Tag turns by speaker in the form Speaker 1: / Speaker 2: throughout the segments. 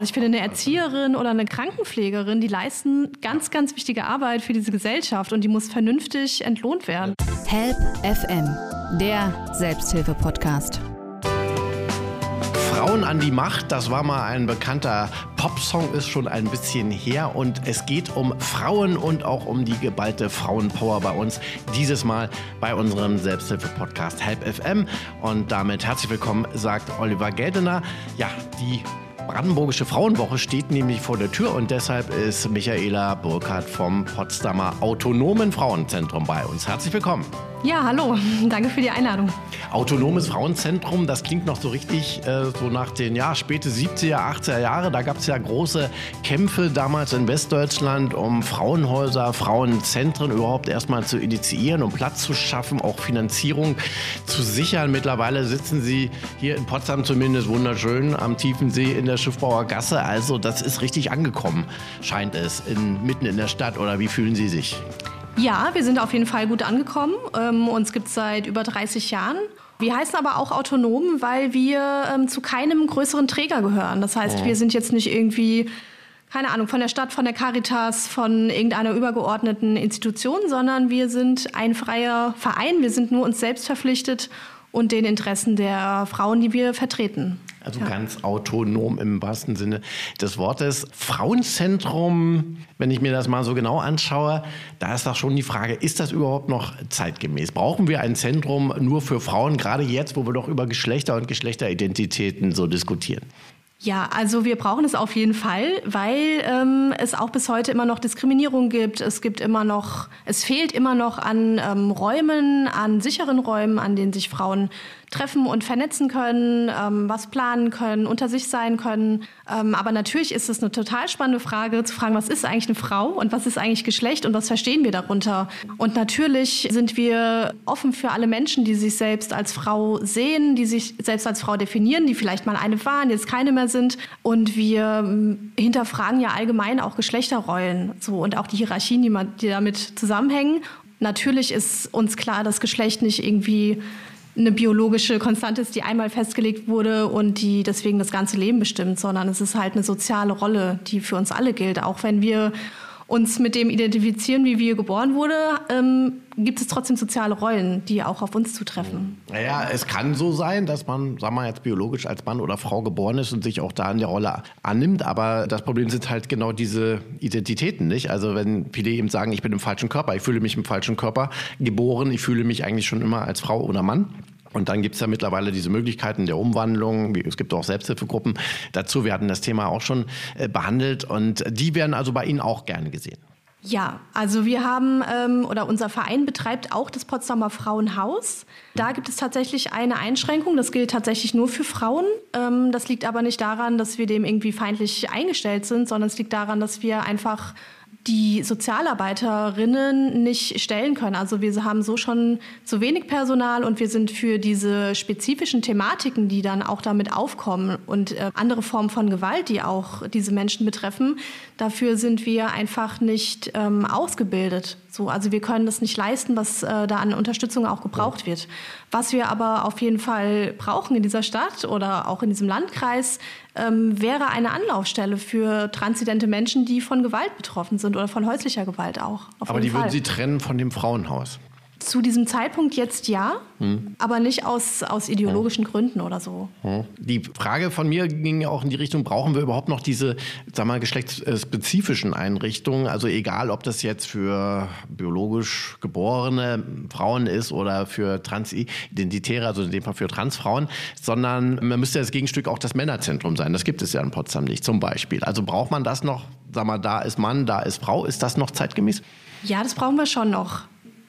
Speaker 1: Ich finde, eine Erzieherin oder eine Krankenpflegerin, die leisten ganz, ganz wichtige Arbeit für diese Gesellschaft und die muss vernünftig entlohnt werden.
Speaker 2: Help FM, der Selbsthilfe-Podcast.
Speaker 3: Frauen an die Macht, das war mal ein bekannter Popsong, ist schon ein bisschen her und es geht um Frauen und auch um die geballte Frauenpower bei uns. Dieses Mal bei unserem Selbsthilfe-Podcast Help FM und damit herzlich willkommen, sagt Oliver Geldener. Ja, die Brandenburgische Frauenwoche steht nämlich vor der Tür und deshalb ist Michaela Burkhardt vom Potsdamer Autonomen Frauenzentrum bei uns. Herzlich willkommen.
Speaker 1: Ja, hallo. Danke für die Einladung.
Speaker 3: Autonomes Frauenzentrum, das klingt noch so richtig äh, so nach den ja, späte 70er, 80er Jahre. Da gab es ja große Kämpfe damals in Westdeutschland, um Frauenhäuser, Frauenzentren überhaupt erstmal zu initiieren, um Platz zu schaffen, auch Finanzierung zu sichern. Mittlerweile sitzen sie hier in Potsdam zumindest wunderschön am tiefen See in der Schiffbauer Gasse. Also das ist richtig angekommen, scheint es, in, mitten in der Stadt. Oder wie fühlen Sie sich?
Speaker 1: Ja, wir sind auf jeden Fall gut angekommen. Ähm, uns gibt es seit über 30 Jahren. Wir heißen aber auch autonom, weil wir ähm, zu keinem größeren Träger gehören. Das heißt, oh. wir sind jetzt nicht irgendwie, keine Ahnung, von der Stadt, von der Caritas, von irgendeiner übergeordneten Institution, sondern wir sind ein freier Verein. Wir sind nur uns selbst verpflichtet und den Interessen der Frauen, die wir vertreten.
Speaker 3: Also ja. ganz autonom im wahrsten Sinne des Wortes. Frauenzentrum, wenn ich mir das mal so genau anschaue, da ist doch schon die Frage, ist das überhaupt noch zeitgemäß? Brauchen wir ein Zentrum nur für Frauen, gerade jetzt, wo wir doch über Geschlechter und Geschlechteridentitäten so diskutieren?
Speaker 1: Ja, also wir brauchen es auf jeden Fall, weil ähm, es auch bis heute immer noch Diskriminierung gibt. Es gibt immer noch, es fehlt immer noch an ähm, Räumen, an sicheren Räumen, an denen sich Frauen treffen und vernetzen können, ähm, was planen können, unter sich sein können. Ähm, aber natürlich ist es eine total spannende Frage zu fragen, was ist eigentlich eine Frau und was ist eigentlich Geschlecht und was verstehen wir darunter? Und natürlich sind wir offen für alle Menschen, die sich selbst als Frau sehen, die sich selbst als Frau definieren, die vielleicht mal eine waren, jetzt keine mehr sind. Und wir ähm, hinterfragen ja allgemein auch Geschlechterrollen so, und auch die Hierarchien, die, man, die damit zusammenhängen. Natürlich ist uns klar, dass Geschlecht nicht irgendwie eine biologische Konstante ist, die einmal festgelegt wurde und die deswegen das ganze Leben bestimmt, sondern es ist halt eine soziale Rolle, die für uns alle gilt. Auch wenn wir uns mit dem identifizieren, wie wir geboren wurden, ähm, gibt es trotzdem soziale Rollen, die auch auf uns zutreffen.
Speaker 3: Naja, es kann so sein, dass man, sagen wir jetzt biologisch als Mann oder Frau geboren ist und sich auch da in der Rolle annimmt. Aber das Problem sind halt genau diese Identitäten, nicht? Also wenn viele eben sagen, ich bin im falschen Körper, ich fühle mich im falschen Körper geboren, ich fühle mich eigentlich schon immer als Frau oder Mann. Und dann gibt es ja mittlerweile diese Möglichkeiten der Umwandlung. Es gibt auch Selbsthilfegruppen dazu. Wir hatten das Thema auch schon äh, behandelt und die werden also bei Ihnen auch gerne gesehen.
Speaker 1: Ja, also wir haben ähm, oder unser Verein betreibt auch das Potsdamer Frauenhaus. Da gibt es tatsächlich eine Einschränkung. Das gilt tatsächlich nur für Frauen. Ähm, das liegt aber nicht daran, dass wir dem irgendwie feindlich eingestellt sind, sondern es liegt daran, dass wir einfach die Sozialarbeiterinnen nicht stellen können. Also wir haben so schon zu wenig Personal und wir sind für diese spezifischen Thematiken, die dann auch damit aufkommen und äh, andere Formen von Gewalt, die auch diese Menschen betreffen, dafür sind wir einfach nicht ähm, ausgebildet. So, also wir können das nicht leisten, was äh, da an Unterstützung auch gebraucht wird. Was wir aber auf jeden Fall brauchen in dieser Stadt oder auch in diesem Landkreis, ähm, wäre eine Anlaufstelle für transidente Menschen, die von Gewalt betroffen sind oder von häuslicher Gewalt auch.
Speaker 3: aber die Fall. würden Sie trennen von dem Frauenhaus?
Speaker 1: Zu diesem Zeitpunkt jetzt ja, hm. aber nicht aus, aus ideologischen hm. Gründen oder so.
Speaker 3: Hm. Die Frage von mir ging ja auch in die Richtung, brauchen wir überhaupt noch diese, sag mal, geschlechtsspezifischen Einrichtungen? Also egal, ob das jetzt für biologisch geborene Frauen ist oder für Transidentitäre, also in dem Fall für Transfrauen, sondern man müsste das Gegenstück auch das Männerzentrum sein. Das gibt es ja in Potsdam nicht, zum Beispiel. Also braucht man das noch, sag mal, da ist Mann, da ist Frau, ist das noch zeitgemäß?
Speaker 1: Ja, das brauchen wir schon noch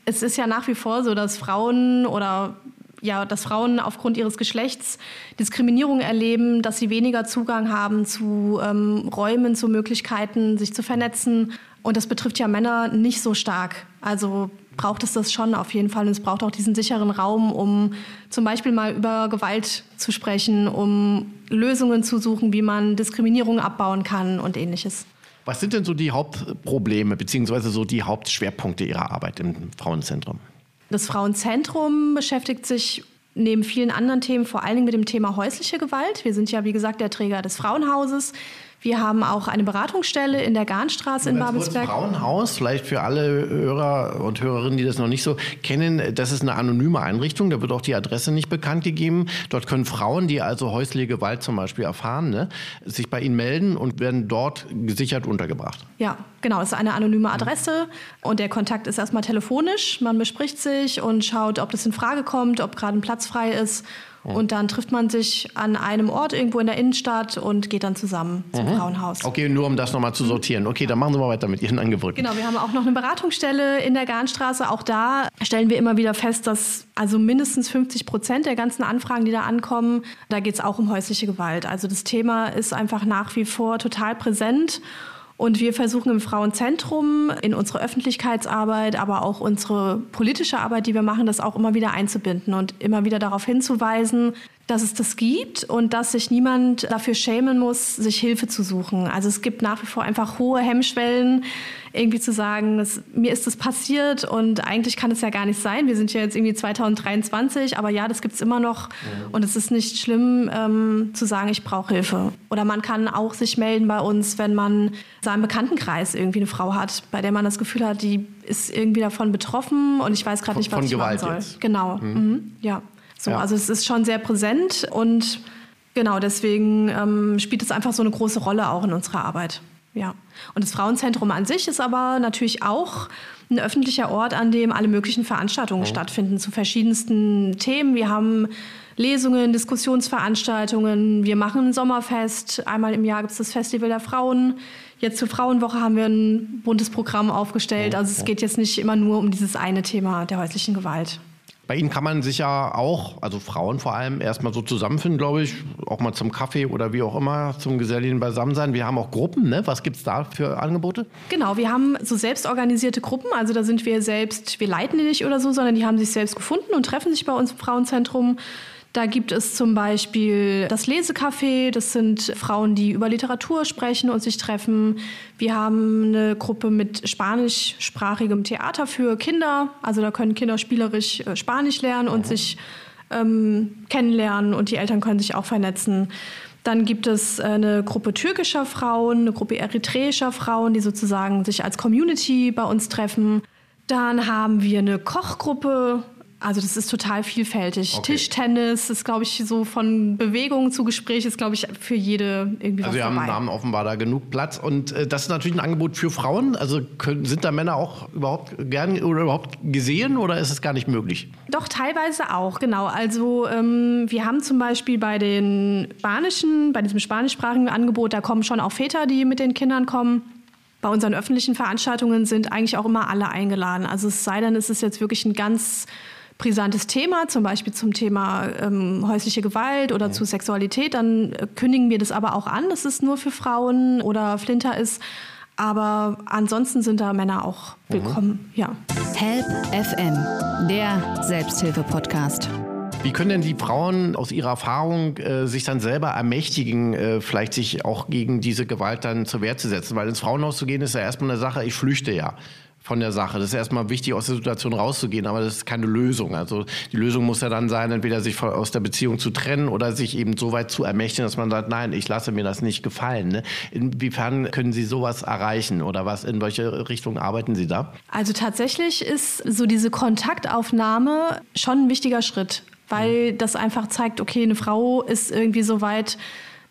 Speaker 1: es ist ja nach wie vor so, dass Frauen oder ja, dass Frauen aufgrund ihres Geschlechts Diskriminierung erleben, dass sie weniger Zugang haben zu ähm, Räumen, zu Möglichkeiten, sich zu vernetzen. Und das betrifft ja Männer nicht so stark. Also braucht es das schon auf jeden Fall. Und es braucht auch diesen sicheren Raum, um zum Beispiel mal über Gewalt zu sprechen, um Lösungen zu suchen, wie man Diskriminierung abbauen kann und ähnliches.
Speaker 3: Was sind denn so die Hauptprobleme bzw. so die Hauptschwerpunkte Ihrer Arbeit im Frauenzentrum?
Speaker 1: Das Frauenzentrum beschäftigt sich neben vielen anderen Themen vor allen Dingen mit dem Thema häusliche Gewalt. Wir sind ja, wie gesagt, der Träger des Frauenhauses. Wir haben auch eine Beratungsstelle in der Garnstraße in Babelsberg.
Speaker 3: Frauenhaus, vielleicht für alle Hörer und Hörerinnen, die das noch nicht so kennen, das ist eine anonyme Einrichtung, da wird auch die Adresse nicht bekannt gegeben. Dort können Frauen, die also häusliche Gewalt zum Beispiel erfahren, ne, sich bei Ihnen melden und werden dort gesichert untergebracht.
Speaker 1: Ja, genau, es ist eine anonyme Adresse und der Kontakt ist erstmal telefonisch. Man bespricht sich und schaut, ob das in Frage kommt, ob gerade ein Platz frei ist. Und dann trifft man sich an einem Ort irgendwo in der Innenstadt und geht dann zusammen zum mhm. Frauenhaus.
Speaker 3: Okay, nur um das nochmal zu sortieren. Okay, dann machen Sie mal weiter mit Ihren Angeboten.
Speaker 1: Genau, wir haben auch noch eine Beratungsstelle in der Garnstraße. Auch da stellen wir immer wieder fest, dass also mindestens 50 Prozent der ganzen Anfragen, die da ankommen, da geht es auch um häusliche Gewalt. Also das Thema ist einfach nach wie vor total präsent. Und wir versuchen im Frauenzentrum in unsere Öffentlichkeitsarbeit, aber auch unsere politische Arbeit, die wir machen, das auch immer wieder einzubinden und immer wieder darauf hinzuweisen, dass es das gibt und dass sich niemand dafür schämen muss, sich Hilfe zu suchen. Also es gibt nach wie vor einfach hohe Hemmschwellen, irgendwie zu sagen, dass, mir ist das passiert und eigentlich kann es ja gar nicht sein. Wir sind ja jetzt irgendwie 2023, aber ja, das gibt es immer noch mhm. und es ist nicht schlimm ähm, zu sagen, ich brauche Hilfe. Oder man kann auch sich melden bei uns, wenn man in seinem Bekanntenkreis irgendwie eine Frau hat, bei der man das Gefühl hat, die ist irgendwie davon betroffen und ich weiß gerade nicht, was ich Gewalt machen soll. Jetzt. Genau, mhm. Mhm. ja. So, ja. Also es ist schon sehr präsent und genau deswegen ähm, spielt es einfach so eine große Rolle auch in unserer Arbeit. Ja. Und das Frauenzentrum an sich ist aber natürlich auch ein öffentlicher Ort, an dem alle möglichen Veranstaltungen oh. stattfinden zu verschiedensten Themen. Wir haben Lesungen, Diskussionsveranstaltungen. Wir machen ein Sommerfest. Einmal im Jahr gibt es das Festival der Frauen. Jetzt zur Frauenwoche haben wir ein buntes Programm aufgestellt. Also es geht jetzt nicht immer nur um dieses eine Thema der häuslichen Gewalt.
Speaker 3: Bei Ihnen kann man sich ja auch, also Frauen vor allem, erstmal so zusammenfinden, glaube ich, auch mal zum Kaffee oder wie auch immer, zum geselligen Beisammensein. Wir haben auch Gruppen, ne? Was gibt es da für Angebote?
Speaker 1: Genau, wir haben so selbstorganisierte Gruppen, also da sind wir selbst, wir leiten die nicht oder so, sondern die haben sich selbst gefunden und treffen sich bei uns im Frauenzentrum. Da gibt es zum Beispiel das Lesecafé. Das sind Frauen, die über Literatur sprechen und sich treffen. Wir haben eine Gruppe mit spanischsprachigem Theater für Kinder. Also da können Kinder spielerisch äh, Spanisch lernen und mhm. sich ähm, kennenlernen und die Eltern können sich auch vernetzen. Dann gibt es äh, eine Gruppe türkischer Frauen, eine Gruppe eritreischer Frauen, die sozusagen sich als Community bei uns treffen. Dann haben wir eine Kochgruppe, also das ist total vielfältig. Okay. Tischtennis ist, glaube ich, so von Bewegung zu Gespräch ist, glaube ich, für jede irgendwie
Speaker 3: also was Also wir haben, haben offenbar da genug Platz und äh, das ist natürlich ein Angebot für Frauen. Also können, sind da Männer auch überhaupt gern oder überhaupt gesehen oder ist es gar nicht möglich?
Speaker 1: Doch teilweise auch, genau. Also ähm, wir haben zum Beispiel bei den spanischen, bei diesem spanischsprachigen Angebot, da kommen schon auch Väter, die mit den Kindern kommen. Bei unseren öffentlichen Veranstaltungen sind eigentlich auch immer alle eingeladen. Also es sei denn, es ist jetzt wirklich ein ganz brisantes Thema, zum Beispiel zum Thema ähm, häusliche Gewalt oder ja. zu Sexualität, dann kündigen wir das aber auch an, dass es nur für Frauen oder Flinter ist. Aber ansonsten sind da Männer auch mhm. willkommen, mhm. ja.
Speaker 2: Help FM, der Selbsthilfe-Podcast.
Speaker 3: Wie können denn die Frauen aus ihrer Erfahrung äh, sich dann selber ermächtigen, äh, vielleicht sich auch gegen diese Gewalt dann zur Wehr zu setzen? Weil ins Frauenhaus zu gehen ist ja erstmal eine Sache, ich flüchte ja von der Sache. Das ist erstmal wichtig, aus der Situation rauszugehen, aber das ist keine Lösung. Also die Lösung muss ja dann sein, entweder sich aus der Beziehung zu trennen oder sich eben so weit zu ermächtigen, dass man sagt, nein, ich lasse mir das nicht gefallen. Ne? Inwiefern können Sie sowas erreichen oder was, in welche Richtung arbeiten Sie da?
Speaker 1: Also tatsächlich ist so diese Kontaktaufnahme schon ein wichtiger Schritt, weil das einfach zeigt, okay, eine Frau ist irgendwie so weit,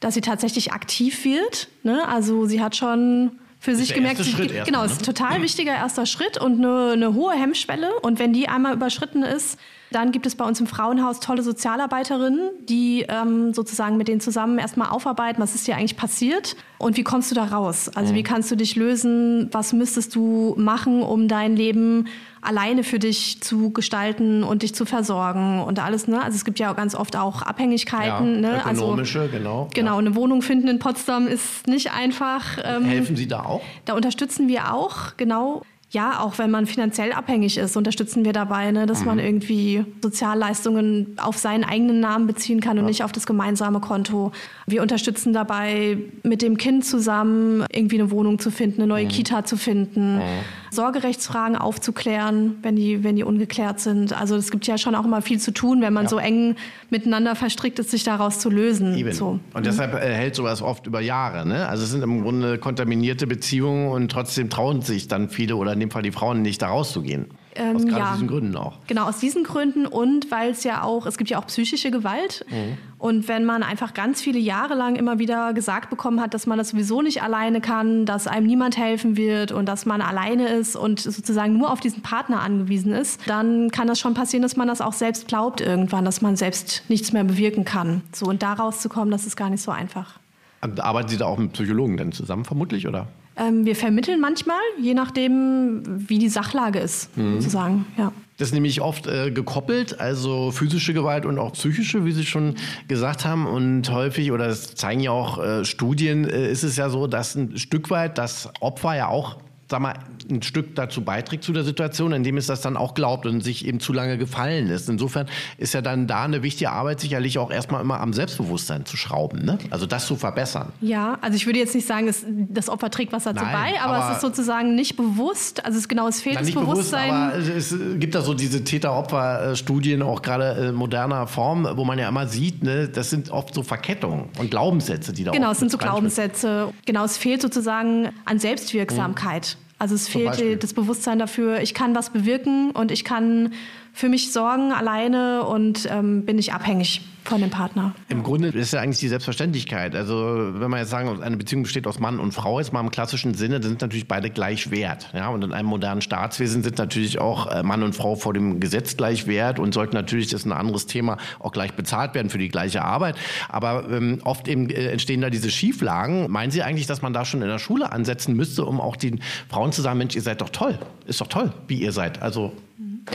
Speaker 1: dass sie tatsächlich aktiv wird. Ne? Also sie hat schon für sich gemerkt, sie, genau, es ist ein total wichtiger erster Schritt und eine, eine hohe Hemmschwelle. Und wenn die einmal überschritten ist, dann gibt es bei uns im Frauenhaus tolle Sozialarbeiterinnen, die ähm, sozusagen mit denen zusammen erstmal aufarbeiten, was ist dir eigentlich passiert und wie kommst du da raus? Also wie kannst du dich lösen? Was müsstest du machen, um dein Leben alleine für dich zu gestalten und dich zu versorgen und alles. Ne? Also es gibt ja ganz oft auch Abhängigkeiten.
Speaker 3: Ja, ne? Also ökonomische, also, genau.
Speaker 1: Genau, ja. eine Wohnung finden in Potsdam ist nicht einfach.
Speaker 3: Ähm, Helfen Sie da auch?
Speaker 1: Da unterstützen wir auch, genau. Ja, auch wenn man finanziell abhängig ist, unterstützen wir dabei, ne, dass mhm. man irgendwie Sozialleistungen auf seinen eigenen Namen beziehen kann und ja. nicht auf das gemeinsame Konto. Wir unterstützen dabei, mit dem Kind zusammen irgendwie eine Wohnung zu finden, eine neue mhm. Kita zu finden. Mhm Sorgerechtsfragen aufzuklären, wenn die, wenn die ungeklärt sind. Also es gibt ja schon auch immer viel zu tun, wenn man ja. so eng miteinander verstrickt ist, sich daraus zu lösen.
Speaker 3: Eben.
Speaker 1: So.
Speaker 3: Und deshalb äh, hält sowas oft über Jahre. Ne? Also es sind im Grunde kontaminierte Beziehungen und trotzdem trauen sich dann viele oder in dem Fall die Frauen nicht, da rauszugehen. Ähm, aus ja. diesen Gründen auch.
Speaker 1: Genau, aus diesen Gründen und weil es ja auch, es gibt ja auch psychische Gewalt. Mhm. Und wenn man einfach ganz viele Jahre lang immer wieder gesagt bekommen hat, dass man das sowieso nicht alleine kann, dass einem niemand helfen wird und dass man alleine ist und sozusagen nur auf diesen Partner angewiesen ist, dann kann das schon passieren, dass man das auch selbst glaubt irgendwann, dass man selbst nichts mehr bewirken kann. So und da rauszukommen, das ist gar nicht so einfach.
Speaker 3: Arbeiten Sie da auch mit Psychologen denn zusammen vermutlich, oder?
Speaker 1: Ähm, wir vermitteln manchmal, je nachdem, wie die Sachlage ist, mhm. sozusagen. Ja.
Speaker 3: Das ist nämlich oft äh, gekoppelt, also physische Gewalt und auch psychische, wie Sie schon gesagt haben. Und häufig, oder das zeigen ja auch äh, Studien, äh, ist es ja so, dass ein Stück weit das Opfer ja auch sag mal, ein Stück dazu beiträgt zu der Situation, indem es das dann auch glaubt und sich eben zu lange gefallen lässt. Insofern ist ja dann da eine wichtige Arbeit sicherlich auch erstmal immer am Selbstbewusstsein zu schrauben, ne? also das zu verbessern.
Speaker 1: Ja, also ich würde jetzt nicht sagen, dass das Opfer trägt was dazu Nein, bei, aber, aber, es ist sozusagen nicht bewusst, also es genau, es fehlt das Bewusstsein.
Speaker 3: Bewusst, aber es gibt da so diese Täter-Opfer-Studien, auch gerade in moderner Form, wo man ja immer sieht, ne, das sind oft so Verkettungen und Glaubenssätze, die da
Speaker 1: Genau, es sind so Glaubenssätze. Genau, es fehlt sozusagen an Selbstwirksamkeit. Mhm. Also es fehlt das Bewusstsein dafür, ich kann was bewirken und ich kann für mich sorgen alleine und ähm, bin nicht abhängig von dem Partner.
Speaker 3: Im Grunde ist ja eigentlich die Selbstverständlichkeit. Also wenn man jetzt sagen, eine Beziehung besteht aus Mann und Frau, jetzt mal im klassischen Sinne, dann sind natürlich beide gleich wert. Ja? Und in einem modernen Staatswesen sind natürlich auch äh, Mann und Frau vor dem Gesetz gleich wert und sollten natürlich, das ist ein anderes Thema, auch gleich bezahlt werden für die gleiche Arbeit. Aber ähm, oft eben äh, entstehen da diese Schieflagen. Meinen Sie eigentlich, dass man da schon in der Schule ansetzen müsste, um auch den Frauen zu sagen, Mensch, ihr seid doch toll, ist doch toll, wie ihr seid. Also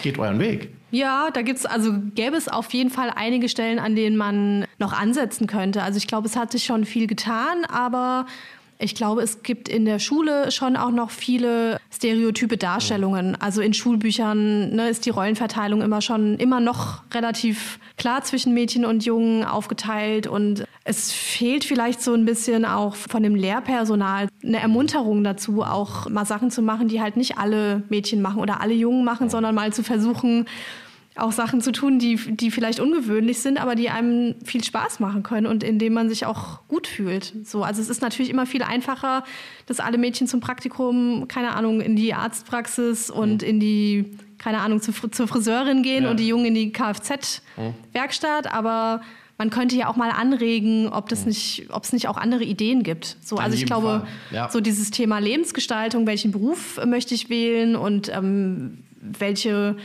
Speaker 3: geht euren Weg.
Speaker 1: Ja, da gibt's also gäbe es auf jeden Fall einige Stellen, an denen man noch ansetzen könnte. Also ich glaube, es hat sich schon viel getan, aber ich glaube, es gibt in der Schule schon auch noch viele stereotype Darstellungen. Also in Schulbüchern ne, ist die Rollenverteilung immer schon immer noch relativ klar zwischen Mädchen und Jungen aufgeteilt. Und es fehlt vielleicht so ein bisschen auch von dem Lehrpersonal eine Ermunterung dazu, auch mal Sachen zu machen, die halt nicht alle Mädchen machen oder alle Jungen machen, sondern mal zu versuchen, auch Sachen zu tun, die, die vielleicht ungewöhnlich sind, aber die einem viel Spaß machen können und in denen man sich auch gut fühlt. So, also es ist natürlich immer viel einfacher, dass alle Mädchen zum Praktikum, keine Ahnung, in die Arztpraxis und mhm. in die, keine Ahnung, zu, zur Friseurin gehen ja. und die Jungen in die Kfz-Werkstatt, aber man könnte ja auch mal anregen, ob das nicht, ob es nicht auch andere Ideen gibt. So, also ich glaube, ja. so dieses Thema Lebensgestaltung, welchen Beruf möchte ich wählen und ähm, welche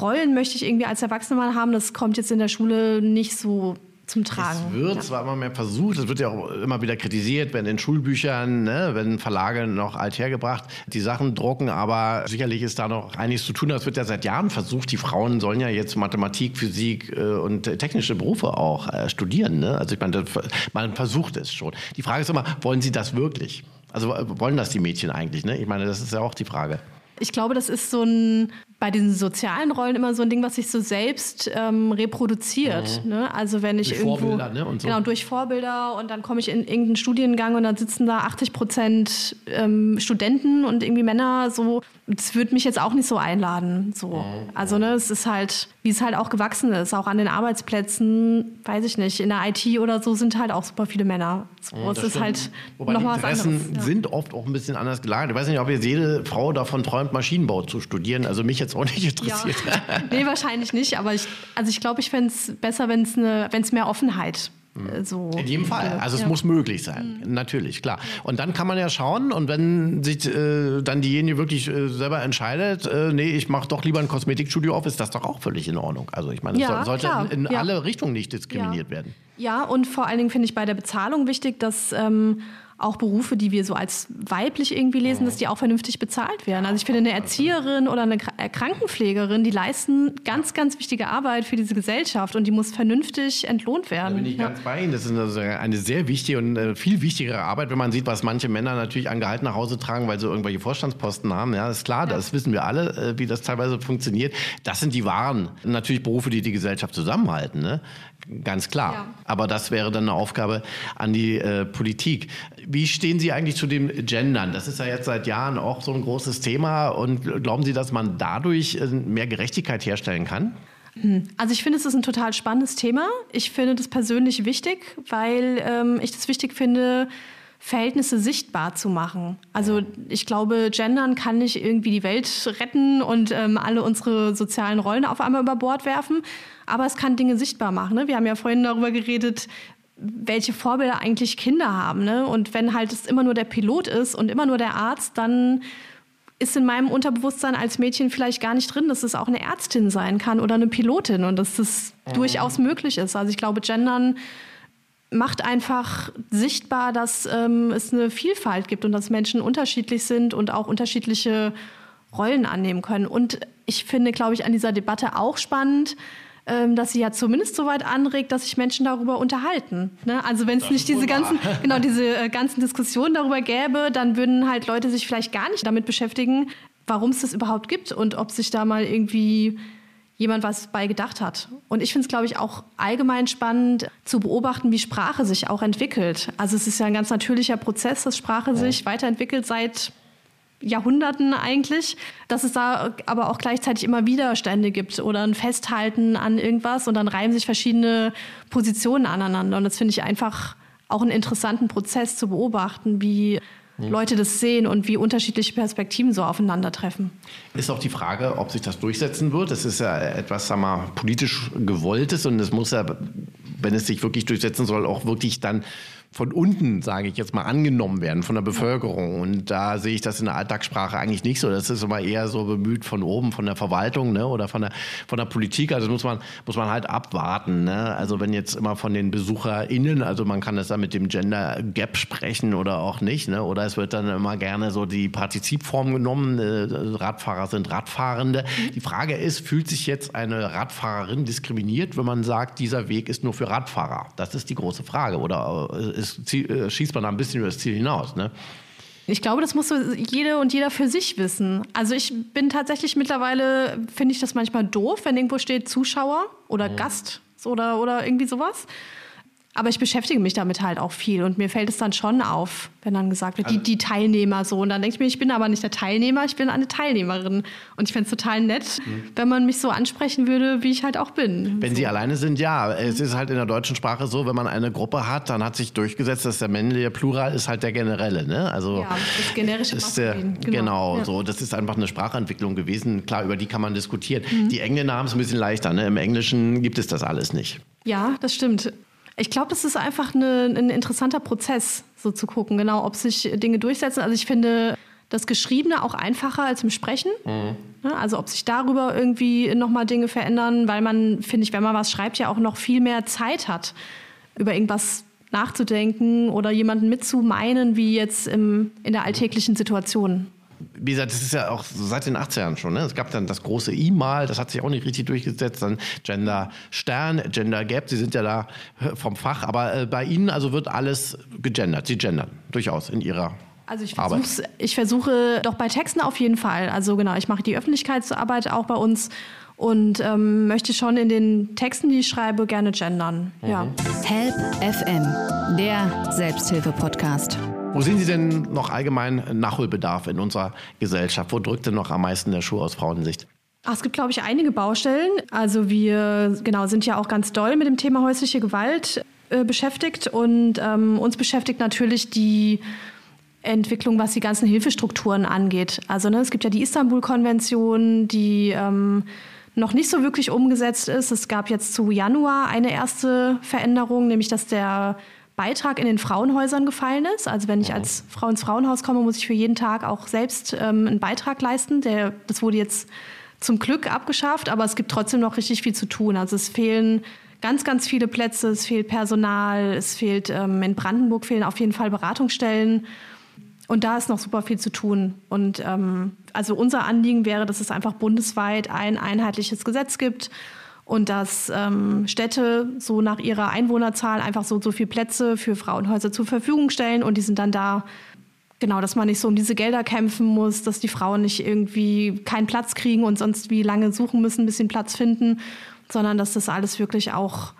Speaker 1: Rollen möchte ich irgendwie als Erwachsener mal haben. Das kommt jetzt in der Schule nicht so zum Tragen.
Speaker 3: Es wird ja. zwar immer mehr versucht, es wird ja auch immer wieder kritisiert, wenn in Schulbüchern, ne, wenn Verlage noch alt hergebracht die Sachen drucken, aber sicherlich ist da noch einiges zu tun. Das wird ja seit Jahren versucht. Die Frauen sollen ja jetzt Mathematik, Physik äh, und technische Berufe auch äh, studieren. Ne? Also ich meine, man versucht es schon. Die Frage ist immer, wollen sie das wirklich? Also wollen das die Mädchen eigentlich? Ne? Ich meine, das ist ja auch die Frage.
Speaker 1: Ich glaube, das ist so ein bei diesen sozialen Rollen immer so ein Ding, was sich so selbst ähm, reproduziert. Mhm. Ne? Also wenn ich durch irgendwo Vorbilder, ne? und so. genau durch Vorbilder und dann komme ich in irgendeinen Studiengang und dann sitzen da 80 Prozent ähm, Studenten und irgendwie Männer. So, das würde mich jetzt auch nicht so einladen. So, mhm. also ne, es ist halt, wie es halt auch gewachsen ist, auch an den Arbeitsplätzen, weiß ich nicht, in der IT oder so sind halt auch super viele Männer. So, mhm, es ist halt
Speaker 3: Wobei noch die Interessen was anderes. Ja. sind oft auch ein bisschen anders gelagert. Ich weiß nicht, ob jetzt jede Frau davon träumt, Maschinenbau zu studieren. Also mich jetzt jetzt auch nicht interessiert.
Speaker 1: Ja. nee, wahrscheinlich nicht. Aber ich, also ich glaube, ich fände es besser, wenn es mehr Offenheit
Speaker 3: hm. so In jedem Fall. Also es ja. muss möglich sein. Mhm. Natürlich, klar. Und dann kann man ja schauen und wenn sich äh, dann diejenige wirklich äh, selber entscheidet, äh, nee, ich mache doch lieber ein Kosmetikstudio auf, ist das doch auch völlig in Ordnung. Also ich meine, es ja, sollte klar. in, in ja. alle Richtungen nicht diskriminiert werden.
Speaker 1: Ja, und vor allen Dingen finde ich bei der Bezahlung wichtig, dass ähm, auch Berufe, die wir so als weiblich irgendwie lesen, dass die auch vernünftig bezahlt werden. Also ich finde, eine Erzieherin oder eine äh, Krankenpflegerin, die leisten ganz, ganz wichtige Arbeit für diese Gesellschaft und die muss vernünftig entlohnt werden.
Speaker 3: Da bin ich ja. ganz bei Ihnen. Das ist also eine sehr wichtige und äh, viel wichtigere Arbeit, wenn man sieht, was manche Männer natürlich an Gehalt nach Hause tragen, weil sie irgendwelche Vorstandsposten haben. Ja, ist klar, ja. das wissen wir alle, äh, wie das teilweise funktioniert. Das sind die wahren, natürlich Berufe, die die Gesellschaft zusammenhalten. Ne? Ganz klar. Ja. Aber das wäre dann eine Aufgabe an die äh, Politik. Wie stehen Sie eigentlich zu dem Gendern? Das ist ja jetzt seit Jahren auch so ein großes Thema. Und glauben Sie, dass man dadurch äh, mehr Gerechtigkeit herstellen kann?
Speaker 1: Hm. Also ich finde, es ist ein total spannendes Thema. Ich finde das persönlich wichtig, weil ähm, ich das wichtig finde, Verhältnisse sichtbar zu machen. Also ich glaube, Gendern kann nicht irgendwie die Welt retten und ähm, alle unsere sozialen Rollen auf einmal über Bord werfen, aber es kann Dinge sichtbar machen. Ne? Wir haben ja vorhin darüber geredet, welche Vorbilder eigentlich Kinder haben. Ne? Und wenn halt es immer nur der Pilot ist und immer nur der Arzt, dann ist in meinem Unterbewusstsein als Mädchen vielleicht gar nicht drin, dass es auch eine Ärztin sein kann oder eine Pilotin und dass das mhm. durchaus möglich ist. Also ich glaube, Gendern macht einfach sichtbar, dass ähm, es eine Vielfalt gibt und dass Menschen unterschiedlich sind und auch unterschiedliche Rollen annehmen können. Und ich finde, glaube ich, an dieser Debatte auch spannend, ähm, dass sie ja zumindest so weit anregt, dass sich Menschen darüber unterhalten. Ne? Also wenn es nicht diese ganzen, genau, diese äh, ganzen Diskussionen darüber gäbe, dann würden halt Leute sich vielleicht gar nicht damit beschäftigen, warum es das überhaupt gibt und ob sich da mal irgendwie jemand was bei gedacht hat. Und ich finde es, glaube ich, auch allgemein spannend zu beobachten, wie Sprache sich auch entwickelt. Also es ist ja ein ganz natürlicher Prozess, dass Sprache ja. sich weiterentwickelt seit Jahrhunderten eigentlich, dass es da aber auch gleichzeitig immer Widerstände gibt oder ein Festhalten an irgendwas und dann reiben sich verschiedene Positionen aneinander. Und das finde ich einfach auch einen interessanten Prozess zu beobachten, wie hm. Leute das sehen und wie unterschiedliche Perspektiven so aufeinandertreffen.
Speaker 3: Ist auch die Frage, ob sich das durchsetzen wird. Das ist ja etwas, sagen wir, politisch gewolltes und es muss ja, wenn es sich wirklich durchsetzen soll, auch wirklich dann von unten, sage ich jetzt mal, angenommen werden von der Bevölkerung. Und da sehe ich das in der Alltagssprache eigentlich nicht so. Das ist immer eher so bemüht von oben, von der Verwaltung ne, oder von der, von der Politik. Also muss man, muss man halt abwarten. Ne? Also wenn jetzt immer von den BesucherInnen, also man kann das dann mit dem Gender Gap sprechen oder auch nicht. Ne? Oder es wird dann immer gerne so die Partizipform genommen. Äh, Radfahrer sind Radfahrende. Die Frage ist, fühlt sich jetzt eine Radfahrerin diskriminiert, wenn man sagt, dieser Weg ist nur für Radfahrer? Das ist die große Frage. Oder äh, ist, äh, schießt man da ein bisschen über das Ziel hinaus. Ne?
Speaker 1: Ich glaube, das muss so jede und jeder für sich wissen. Also ich bin tatsächlich mittlerweile, finde ich das manchmal doof, wenn irgendwo steht Zuschauer oder mhm. Gast oder, oder irgendwie sowas. Aber ich beschäftige mich damit halt auch viel und mir fällt es dann schon auf, wenn dann gesagt wird, also, die, die Teilnehmer so. Und dann denke ich mir, ich bin aber nicht der Teilnehmer, ich bin eine Teilnehmerin. Und ich fände es total nett, mhm. wenn man mich so ansprechen würde, wie ich halt auch bin.
Speaker 3: Wenn
Speaker 1: so.
Speaker 3: Sie alleine sind, ja. Es ist halt in der deutschen Sprache so, wenn man eine Gruppe hat, dann hat sich durchgesetzt, dass der männliche Plural ist halt der generelle. Ne? Also
Speaker 1: ja, das generische
Speaker 3: ist der, Genau, genau ja. so. Das ist einfach eine Sprachentwicklung gewesen. Klar, über die kann man diskutieren. Mhm. Die Engländer haben es ein bisschen leichter. Ne? Im Englischen gibt es das alles nicht.
Speaker 1: Ja, das stimmt. Ich glaube, es ist einfach eine, ein interessanter Prozess, so zu gucken, genau, ob sich Dinge durchsetzen. Also ich finde das Geschriebene auch einfacher als im Sprechen. Mhm. Also ob sich darüber irgendwie nochmal Dinge verändern, weil man, finde ich, wenn man was schreibt, ja auch noch viel mehr Zeit hat, über irgendwas nachzudenken oder jemanden mitzumeinen, wie jetzt im, in der alltäglichen Situation
Speaker 3: wie gesagt, das ist ja auch seit den 80ern schon. Ne? Es gab dann das große I-Mal, das hat sich auch nicht richtig durchgesetzt. Dann Gender Stern, Gender Gap, Sie sind ja da vom Fach. Aber äh, bei Ihnen also wird alles gegendert. Sie gendern durchaus in Ihrer
Speaker 1: also ich, ich versuche doch bei Texten auf jeden Fall. Also genau, ich mache die Öffentlichkeitsarbeit auch bei uns und ähm, möchte schon in den Texten, die ich schreibe, gerne gendern. Mhm. Ja.
Speaker 2: Help FM, der Selbsthilfe-Podcast.
Speaker 3: Wo sehen Sie denn noch allgemein Nachholbedarf in unserer Gesellschaft? Wo drückt denn noch am meisten der Schuh aus Frauensicht?
Speaker 1: Ach, es gibt, glaube ich, einige Baustellen. Also wir genau, sind ja auch ganz doll mit dem Thema häusliche Gewalt äh, beschäftigt. Und ähm, uns beschäftigt natürlich die Entwicklung, was die ganzen Hilfestrukturen angeht. Also ne, es gibt ja die Istanbul-Konvention, die ähm, noch nicht so wirklich umgesetzt ist. Es gab jetzt zu Januar eine erste Veränderung, nämlich dass der Beitrag in den Frauenhäusern gefallen ist. Also wenn ich mhm. als Frau ins Frauenhaus komme, muss ich für jeden Tag auch selbst ähm, einen Beitrag leisten. Der, das wurde jetzt zum Glück abgeschafft, aber es gibt trotzdem noch richtig viel zu tun. Also es fehlen ganz, ganz viele Plätze, es fehlt Personal, es fehlt ähm, in Brandenburg fehlen auf jeden Fall Beratungsstellen. Und da ist noch super viel zu tun. Und ähm, also unser Anliegen wäre, dass es einfach bundesweit ein einheitliches Gesetz gibt und dass ähm, Städte so nach ihrer Einwohnerzahl einfach so so viel Plätze für Frauenhäuser zur Verfügung stellen und die sind dann da genau, dass man nicht so um diese Gelder kämpfen muss, dass die Frauen nicht irgendwie keinen Platz kriegen und sonst wie lange suchen müssen, ein bisschen Platz finden, sondern dass das alles wirklich auch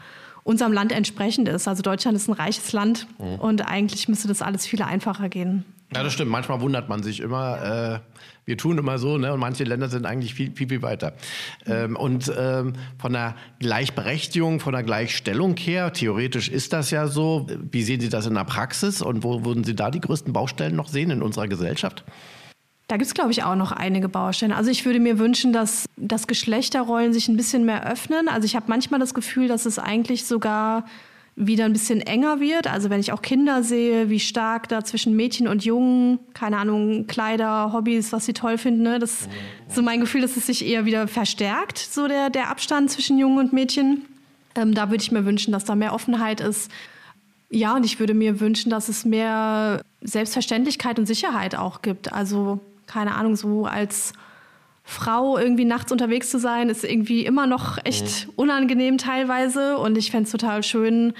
Speaker 1: unserem Land entsprechend ist. Also Deutschland ist ein reiches Land mhm. und eigentlich müsste das alles viel einfacher gehen.
Speaker 3: Ja, das stimmt. Manchmal wundert man sich immer. Äh, wir tun immer so, ne? Und manche Länder sind eigentlich viel, viel, viel weiter. Ähm, und ähm, von der Gleichberechtigung, von der Gleichstellung her, theoretisch ist das ja so. Wie sehen Sie das in der Praxis und wo würden Sie da die größten Baustellen noch sehen in unserer Gesellschaft?
Speaker 1: Da gibt es, glaube ich, auch noch einige Baustellen. Also ich würde mir wünschen, dass, dass Geschlechterrollen sich ein bisschen mehr öffnen. Also ich habe manchmal das Gefühl, dass es eigentlich sogar wieder ein bisschen enger wird. Also wenn ich auch Kinder sehe, wie stark da zwischen Mädchen und Jungen, keine Ahnung, Kleider, Hobbys, was sie toll finden, ne? das ist so mein Gefühl, dass es sich eher wieder verstärkt, so der, der Abstand zwischen Jungen und Mädchen. Ähm, da würde ich mir wünschen, dass da mehr Offenheit ist. Ja, und ich würde mir wünschen, dass es mehr Selbstverständlichkeit und Sicherheit auch gibt. Also keine Ahnung, so als Frau irgendwie nachts unterwegs zu sein, ist irgendwie immer noch echt mhm. unangenehm teilweise. Und ich fände es total schön,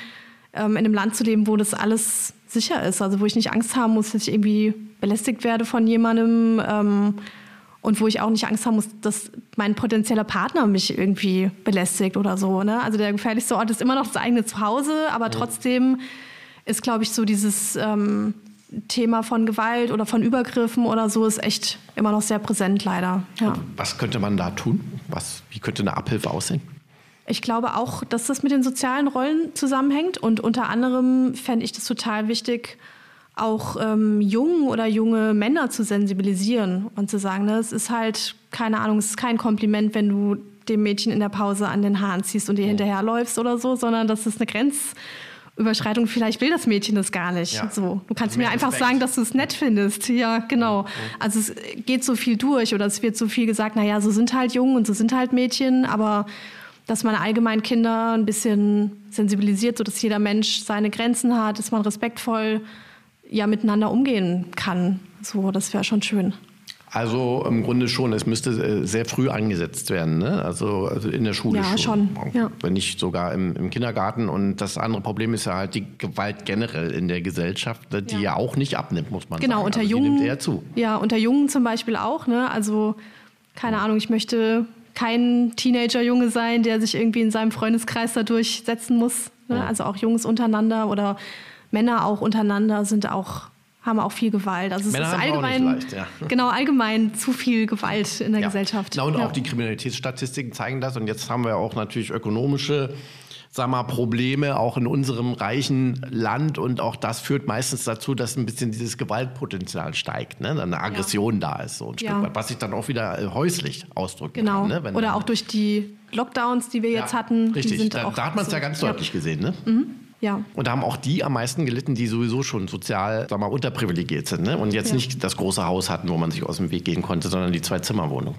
Speaker 1: ähm, in einem Land zu leben, wo das alles sicher ist. Also wo ich nicht Angst haben muss, dass ich irgendwie belästigt werde von jemandem. Ähm, und wo ich auch nicht Angst haben muss, dass mein potenzieller Partner mich irgendwie belästigt oder so. Ne? Also der gefährlichste Ort ist immer noch das eigene Zuhause, aber mhm. trotzdem ist, glaube ich, so dieses ähm, Thema von Gewalt oder von Übergriffen oder so ist echt immer noch sehr präsent, leider.
Speaker 3: Ja. Was könnte man da tun? Was, wie könnte eine Abhilfe aussehen?
Speaker 1: Ich glaube auch, dass das mit den sozialen Rollen zusammenhängt. Und unter anderem fände ich das total wichtig, auch ähm, jungen oder junge Männer zu sensibilisieren und zu sagen, ne, es ist halt, keine Ahnung, es ist kein Kompliment, wenn du dem Mädchen in der Pause an den Haaren ziehst und ihr hinterherläufst oder so, sondern das ist eine Grenz Überschreitung, vielleicht will das Mädchen das gar nicht. Ja. So, du kannst also mir einfach Respekt. sagen, dass du es nett findest. Ja, genau. Mhm. Also es geht so viel durch oder es wird so viel gesagt, naja, so sind halt Jungen und so sind halt Mädchen, aber dass man allgemein Kinder ein bisschen sensibilisiert, sodass jeder Mensch seine Grenzen hat, dass man respektvoll ja miteinander umgehen kann. So, das wäre schon schön.
Speaker 3: Also im Grunde schon, es müsste äh, sehr früh eingesetzt werden, ne? also, also in der Schule
Speaker 1: ja, schon. Ja.
Speaker 3: Wenn nicht sogar im, im, Kindergarten. Und das andere Problem ist ja halt die Gewalt generell in der Gesellschaft, ne, die ja, ja auch nicht abnimmt, muss man
Speaker 1: genau,
Speaker 3: sagen.
Speaker 1: Genau, unter
Speaker 3: also
Speaker 1: Jungen.
Speaker 3: nimmt eher zu.
Speaker 1: Ja, unter Jungen zum Beispiel auch. Ne? Also keine Ahnung, ich möchte kein Teenager-Junge sein, der sich irgendwie in seinem Freundeskreis da durchsetzen muss. Ne? Also auch Jungs untereinander oder Männer auch untereinander sind auch haben auch viel Gewalt. Also es
Speaker 3: Männer
Speaker 1: ist allgemein,
Speaker 3: leicht, ja.
Speaker 1: genau allgemein zu viel Gewalt in der ja. Gesellschaft.
Speaker 3: Na, und ja. auch die Kriminalitätsstatistiken zeigen das. Und jetzt haben wir auch natürlich ökonomische sag mal, Probleme auch in unserem reichen Land und auch das führt meistens dazu, dass ein bisschen dieses Gewaltpotenzial steigt, ne? eine Aggression ja. da ist so ein Stück weit, was sich dann auch wieder äh, häuslich ausdrücken
Speaker 1: genau.
Speaker 3: kann.
Speaker 1: Ne? Oder auch durch die Lockdowns, die wir jetzt hatten.
Speaker 3: Richtig, da, da, hat man es so, ja ganz deutlich gesehen. Ne?
Speaker 1: Mhm. Ja.
Speaker 3: Und da haben auch die am meisten gelitten, die sowieso schon sozial, sag mal, unterprivilegiert sind ne? und jetzt ja. nicht das große Haus hatten, wo man sich aus dem Weg gehen konnte, sondern die Zwei-Zimmer-Wohnung.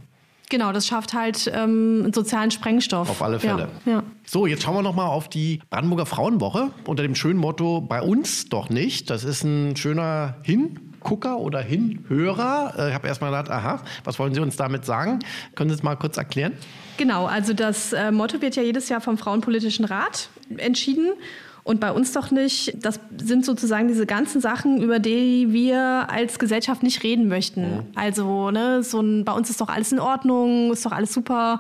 Speaker 1: Genau, das schafft halt ähm, einen sozialen Sprengstoff.
Speaker 3: Auf alle Fälle.
Speaker 1: Ja, ja.
Speaker 3: So, jetzt schauen wir noch mal auf die Brandenburger Frauenwoche unter dem schönen Motto bei uns doch nicht. Das ist ein schöner Hingucker oder Hinhörer. Äh, ich habe erst mal gedacht, aha, was wollen Sie uns damit sagen? Können Sie es mal kurz erklären?
Speaker 1: Genau, also das äh, Motto wird ja jedes Jahr vom Frauenpolitischen Rat entschieden. Und bei uns doch nicht. Das sind sozusagen diese ganzen Sachen, über die wir als Gesellschaft nicht reden möchten. Mhm. Also, ne, so ein, bei uns ist doch alles in Ordnung, ist doch alles super.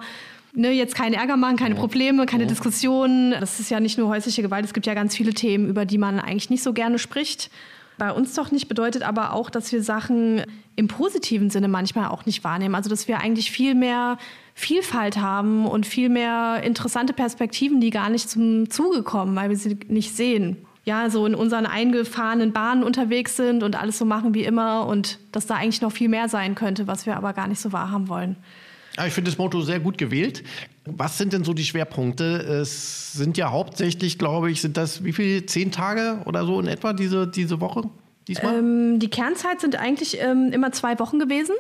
Speaker 1: Ne, jetzt keinen Ärger machen, keine Probleme, keine Diskussionen. Das ist ja nicht nur häusliche Gewalt, es gibt ja ganz viele Themen, über die man eigentlich nicht so gerne spricht. Bei uns doch nicht bedeutet aber auch, dass wir Sachen im positiven Sinne manchmal auch nicht wahrnehmen. Also dass wir eigentlich viel mehr Vielfalt haben und viel mehr interessante Perspektiven, die gar nicht zum Zuge kommen, weil wir sie nicht sehen. Ja, so in unseren eingefahrenen Bahnen unterwegs sind und alles so machen wie immer und dass da eigentlich noch viel mehr sein könnte, was wir aber gar nicht so wahrhaben wollen.
Speaker 3: Ich finde das Motto sehr gut gewählt. Was sind denn so die Schwerpunkte? Es sind ja hauptsächlich, glaube ich, sind das wie viele? Zehn Tage oder so in etwa diese, diese Woche? Diesmal?
Speaker 1: Ähm, die Kernzeit sind eigentlich ähm, immer zwei Wochen gewesen.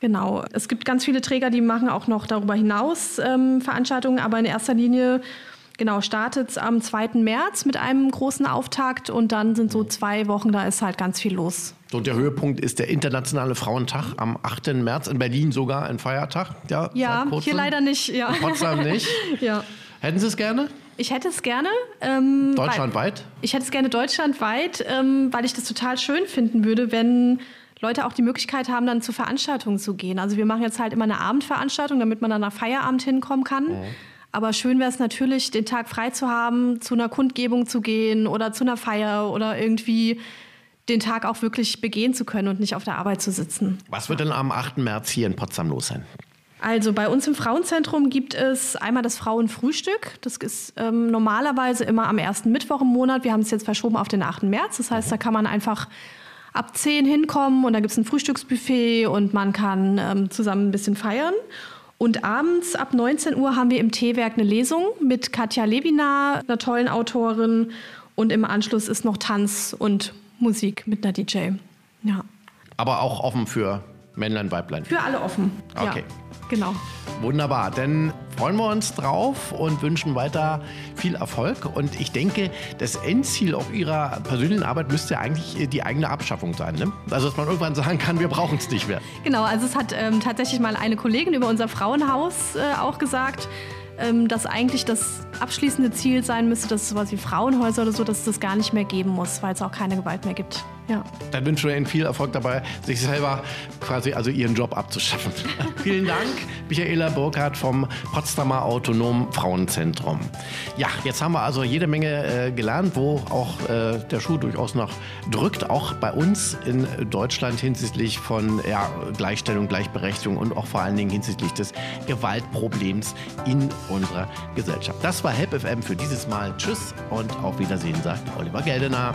Speaker 1: Genau. Es gibt ganz viele Träger, die machen auch noch darüber hinaus ähm, Veranstaltungen, aber in erster Linie Genau, startet am 2. März mit einem großen Auftakt und dann sind so zwei Wochen, da ist halt ganz viel los.
Speaker 3: So, und der Höhepunkt ist der Internationale Frauentag am 8. März, in Berlin sogar ein Feiertag.
Speaker 1: Ja, ja hier leider nicht. Ja.
Speaker 3: In Potsdam nicht.
Speaker 1: ja.
Speaker 3: Hätten Sie es gerne?
Speaker 1: Ich hätte es gerne. Ähm,
Speaker 3: deutschlandweit?
Speaker 1: Ich hätte es gerne deutschlandweit, ähm, weil ich das total schön finden würde, wenn Leute auch die Möglichkeit haben, dann zu Veranstaltungen zu gehen. Also wir machen jetzt halt immer eine Abendveranstaltung, damit man dann nach Feierabend hinkommen kann. Mhm. Aber schön wäre es natürlich, den Tag frei zu haben, zu einer Kundgebung zu gehen oder zu einer Feier oder irgendwie den Tag auch wirklich begehen zu können und nicht auf der Arbeit zu sitzen.
Speaker 3: Was wird denn am 8. März hier in Potsdam los sein?
Speaker 1: Also bei uns im Frauenzentrum gibt es einmal das Frauenfrühstück. Das ist ähm, normalerweise immer am ersten Mittwoch im Monat. Wir haben es jetzt verschoben auf den 8. März. Das heißt, da kann man einfach ab 10 hinkommen und da gibt es ein Frühstücksbuffet und man kann ähm, zusammen ein bisschen feiern. Und abends ab 19 Uhr haben wir im Teewerk eine Lesung mit Katja Lewina, einer tollen Autorin. Und im Anschluss ist noch Tanz und Musik mit einer DJ. Ja.
Speaker 3: Aber auch offen für Männlein, Weiblein.
Speaker 1: Für alle offen.
Speaker 3: Okay.
Speaker 1: Ja, genau.
Speaker 3: Wunderbar. Dann freuen wir uns drauf und wünschen weiter viel Erfolg. Und ich denke, das Endziel auch Ihrer persönlichen Arbeit müsste eigentlich die eigene Abschaffung sein. Ne? Also, dass man irgendwann sagen kann, wir brauchen es nicht mehr.
Speaker 1: Genau. Also, es hat ähm, tatsächlich mal eine Kollegin über unser Frauenhaus äh, auch gesagt ähm, dass eigentlich das abschließende Ziel sein müsste, dass sowas wie Frauenhäuser oder so, dass es das gar nicht mehr geben muss, weil es auch keine Gewalt mehr gibt. Ja.
Speaker 3: Dann wünschen wir Ihnen viel Erfolg dabei, sich selber quasi also Ihren Job abzuschaffen. Vielen Dank, Michaela Burkhardt vom Potsdamer Autonom Frauenzentrum. Ja, jetzt haben wir also jede Menge äh, gelernt, wo auch äh, der Schuh durchaus noch drückt, auch bei uns in Deutschland hinsichtlich von ja, Gleichstellung, Gleichberechtigung und auch vor allen Dingen hinsichtlich des Gewaltproblems in unserer Gesellschaft. Das war Help FM für dieses Mal. Tschüss und auf Wiedersehen, sagt Oliver Geldener.